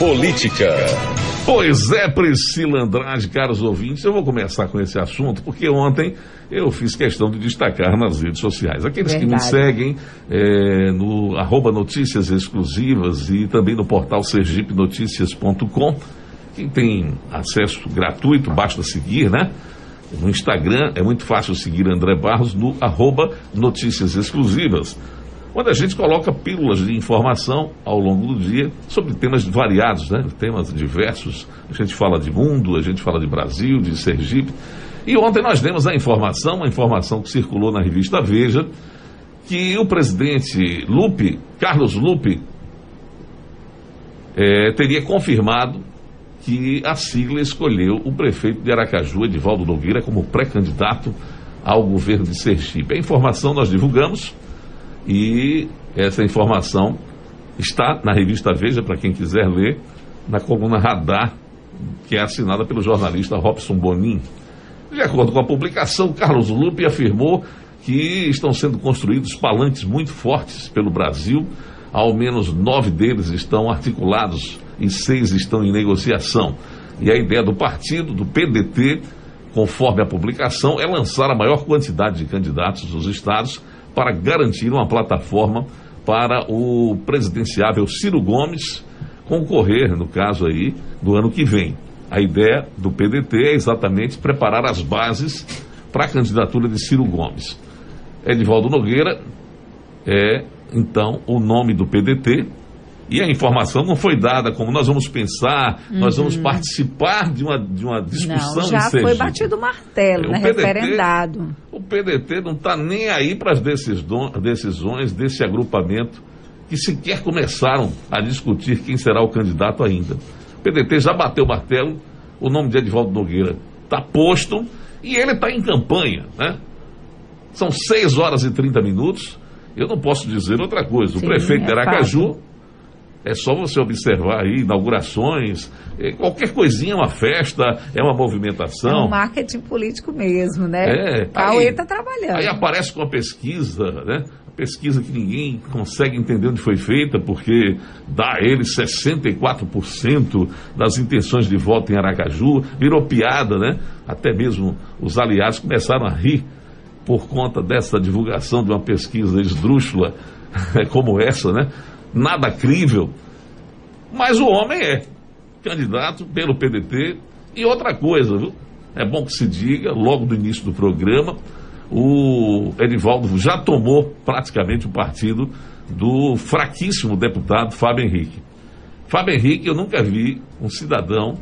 Política. Pois é, Priscila Andrade, caros ouvintes, eu vou começar com esse assunto, porque ontem eu fiz questão de destacar nas redes sociais. Aqueles Verdade. que me seguem é, no arroba notícias exclusivas e também no portal sergipenoticias.com, quem tem acesso gratuito, basta seguir, né? No Instagram é muito fácil seguir André Barros no arroba notícias exclusivas onde a gente coloca pílulas de informação ao longo do dia sobre temas variados, né? temas diversos. A gente fala de mundo, a gente fala de Brasil, de Sergipe. E ontem nós demos a informação, uma informação que circulou na revista Veja, que o presidente Lupe, Carlos Lupe, é, teria confirmado que a sigla escolheu o prefeito de Aracaju, Edivaldo Nogueira, como pré-candidato ao governo de Sergipe. A informação nós divulgamos e essa informação está na revista Veja, para quem quiser ler, na coluna Radar, que é assinada pelo jornalista Robson Bonin. De acordo com a publicação, Carlos Lupe afirmou que estão sendo construídos palanques muito fortes pelo Brasil. Ao menos nove deles estão articulados e seis estão em negociação. E a ideia do partido, do PDT, conforme a publicação, é lançar a maior quantidade de candidatos dos estados para garantir uma plataforma para o presidenciável Ciro Gomes concorrer, no caso aí, do ano que vem. A ideia do PDT é exatamente preparar as bases para a candidatura de Ciro Gomes. Edivaldo Nogueira é, então, o nome do PDT, e a informação não foi dada como nós vamos pensar, uhum. nós vamos uhum. participar de uma, de uma discussão não, já foi batido o martelo, é, né, o PDT, referendado. O PDT não está nem aí para as decisões desse agrupamento que sequer começaram a discutir quem será o candidato ainda. O PDT já bateu o martelo, o nome de Edvaldo Nogueira está posto e ele está em campanha, né? São 6 horas e 30 minutos. Eu não posso dizer outra coisa. Sim, o prefeito é de Aracaju é só você observar aí inaugurações, é, qualquer coisinha é uma festa, é uma movimentação. É um marketing político mesmo, né? É. Cauê está trabalhando. Aí aparece com a pesquisa, né? pesquisa que ninguém consegue entender onde foi feita, porque dá a ele 64% das intenções de voto em Aracaju, virou piada, né? Até mesmo os aliados começaram a rir por conta dessa divulgação de uma pesquisa esdrúxula como essa, né? Nada crível. Mas o homem é candidato pelo PDT. E outra coisa, viu? É bom que se diga, logo no início do programa, o Edivaldo já tomou praticamente o partido do fraquíssimo deputado Fábio Henrique. Fábio Henrique, eu nunca vi um cidadão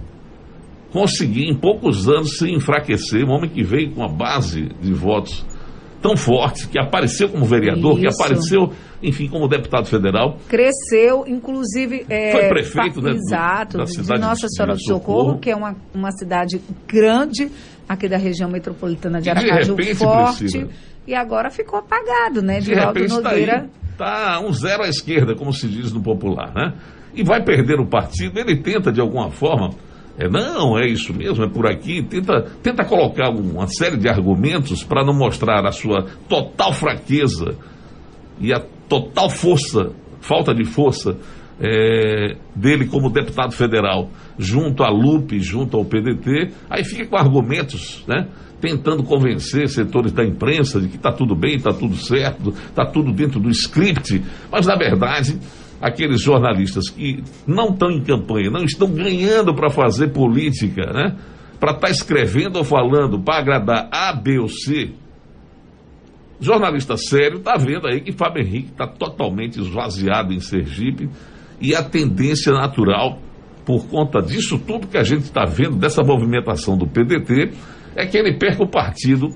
conseguir em poucos anos se enfraquecer, um homem que veio com uma base de votos tão forte, que apareceu como vereador, Isso. que apareceu, enfim, como deputado federal. Cresceu, inclusive. É, Foi prefeito, né? Exato, do, de Nossa Senhora do Socorro, Socorro, que é uma, uma cidade grande aqui da região metropolitana de Aracaju, de repente, forte. Priscila, e agora ficou apagado, né? De Aldo tá Nogueira. Está tá um zero à esquerda, como se diz no popular, né? E vai perder o partido. Ele tenta, de alguma forma, é, não, é isso mesmo, é por aqui. Tenta, tenta colocar uma série de argumentos para não mostrar a sua total fraqueza e a total força, falta de força é, dele como deputado federal, junto à LUP, junto ao PDT. Aí fica com argumentos, né? Tentando convencer setores da imprensa de que está tudo bem, está tudo certo, está tudo dentro do script, mas na verdade aqueles jornalistas que não estão em campanha, não estão ganhando para fazer política, né? Para estar tá escrevendo ou falando para agradar A, B ou C. Jornalista sério está vendo aí que Fábio Henrique está totalmente esvaziado em Sergipe e a tendência natural, por conta disso tudo que a gente está vendo, dessa movimentação do PDT, é que ele perca o partido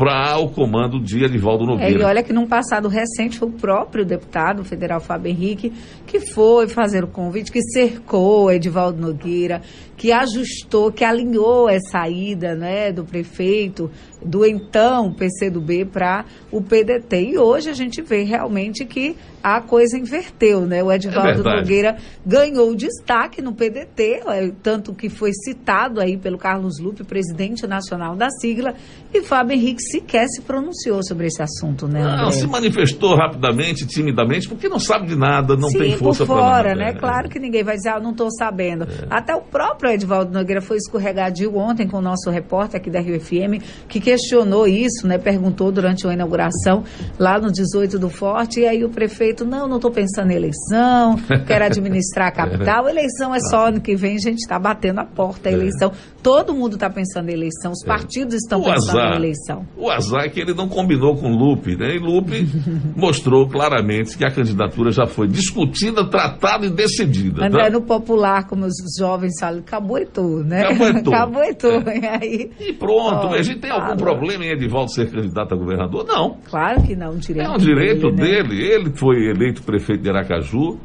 para o comando de Edivaldo Nogueira. É, e olha que num passado recente foi o próprio deputado federal Fábio Henrique que foi fazer o convite, que cercou Edivaldo Nogueira, que ajustou, que alinhou essa ida né, do prefeito, do então PCdoB para o PDT. E hoje a gente vê realmente que a coisa inverteu, né? O Edivaldo é Nogueira ganhou destaque no PDT, é, tanto que foi citado aí pelo Carlos Lupe, presidente nacional da sigla, e Fábio Henrique sequer se pronunciou sobre esse assunto, né? André? Não, se manifestou rapidamente, timidamente, porque não sabe de nada, não Sim, tem força para fora, né? É. Claro que ninguém vai dizer, ah, não estou sabendo. É. Até o próprio Edvaldo Nogueira foi escorregadio ontem com o nosso repórter aqui da Rio FM, que questionou isso, né? Perguntou durante a inauguração lá no 18 do Forte, e aí o prefeito, não, não estou pensando em eleição, quero administrar a capital. Eleição é só ano que vem, a gente está batendo a porta a é. eleição. Todo mundo está pensando em eleição, os é. partidos estão o pensando azar, em eleição. O azar é que ele não combinou com Lupe, né? E Lupe mostrou claramente que a candidatura já foi discutida, tratada e decidida. André, tá? no popular, como os jovens falam, caboetou, né? Caboetou. caboetou. É. E, aí, e pronto, a gente tem algum problema em Edivaldo ser candidato a governador? Não. Claro que não, um direito É um direito dele. Né? dele. Ele foi eleito prefeito de Aracaju,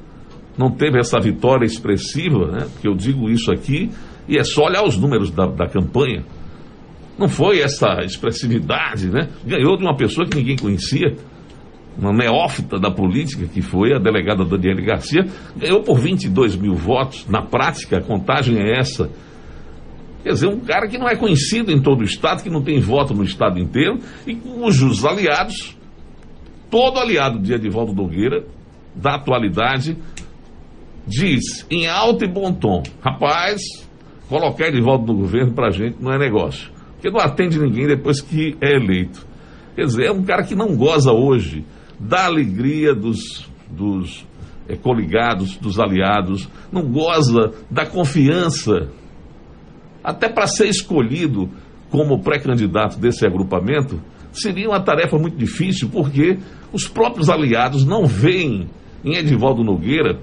não teve essa vitória expressiva, né? Porque eu digo isso aqui, e é só olhar os números da, da campanha. Não foi essa expressividade, né? Ganhou de uma pessoa que ninguém conhecia, uma neófita da política, que foi a delegada Daniele Garcia, ganhou por 22 mil votos. Na prática, a contagem é essa. Quer dizer, um cara que não é conhecido em todo o Estado, que não tem voto no Estado inteiro, e cujos aliados, todo aliado de Edivaldo Nogueira, da atualidade, diz em alto e bom tom: rapaz, colocar Edivaldo no governo para gente não é negócio. Porque não atende ninguém depois que é eleito. Quer dizer, é um cara que não goza hoje da alegria dos, dos é, coligados, dos aliados, não goza da confiança. Até para ser escolhido como pré-candidato desse agrupamento, seria uma tarefa muito difícil, porque os próprios aliados não veem em Edivaldo Nogueira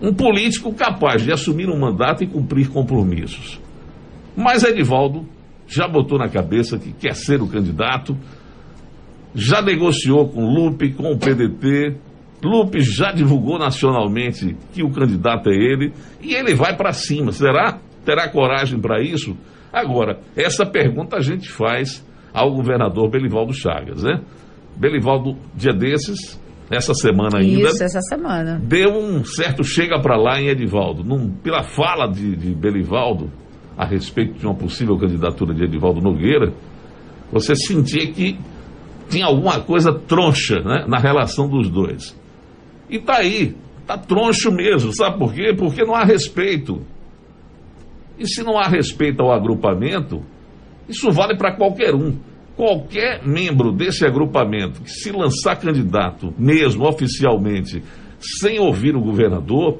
um político capaz de assumir um mandato e cumprir compromissos. Mas Edivaldo já botou na cabeça que quer ser o candidato, já negociou com Lupe, com o PDT. Lupe já divulgou nacionalmente que o candidato é ele e ele vai para cima. Será? Terá coragem para isso? Agora, essa pergunta a gente faz ao governador Belivaldo Chagas, né? Belivaldo, dia desses, essa semana ainda. Isso, essa semana. Deu um certo chega para lá em Edivaldo. Num, pela fala de, de Belivaldo a respeito de uma possível candidatura de Edivaldo Nogueira, você sentia que tinha alguma coisa troncha né, na relação dos dois. E tá aí, tá troncho mesmo, sabe por quê? Porque não há respeito. E se não há respeito ao agrupamento, isso vale para qualquer um qualquer membro desse agrupamento que se lançar candidato, mesmo oficialmente, sem ouvir o governador,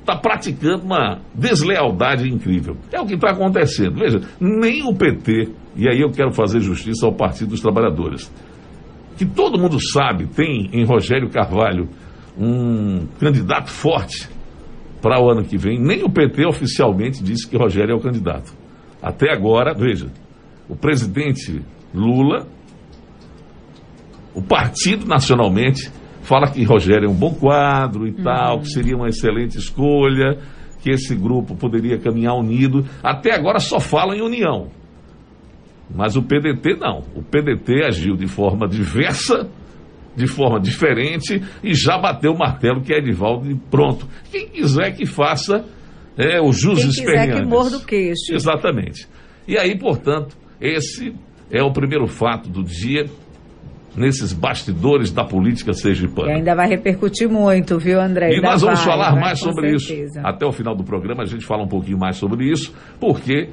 está praticando uma deslealdade incrível. É o que está acontecendo. Veja, nem o PT, e aí eu quero fazer justiça ao Partido dos Trabalhadores, que todo mundo sabe, tem em Rogério Carvalho um candidato forte para o ano que vem, nem o PT oficialmente disse que Rogério é o candidato. Até agora, veja, o presidente Lula, o partido nacionalmente, fala que Rogério é um bom quadro e uhum. tal, que seria uma excelente escolha, que esse grupo poderia caminhar unido. Até agora só fala em união. Mas o PDT não. O PDT agiu de forma diversa, de forma diferente e já bateu o martelo que é Edivaldo e pronto. Quem quiser que faça é, o jus Quem quiser que morda o queixo. Exatamente. E aí, portanto, esse é o primeiro fato do dia nesses bastidores da política sergipana. E ainda vai repercutir muito, viu, André? E nós vamos vai, falar vai, mais sobre certeza. isso. Até o final do programa a gente fala um pouquinho mais sobre isso, porque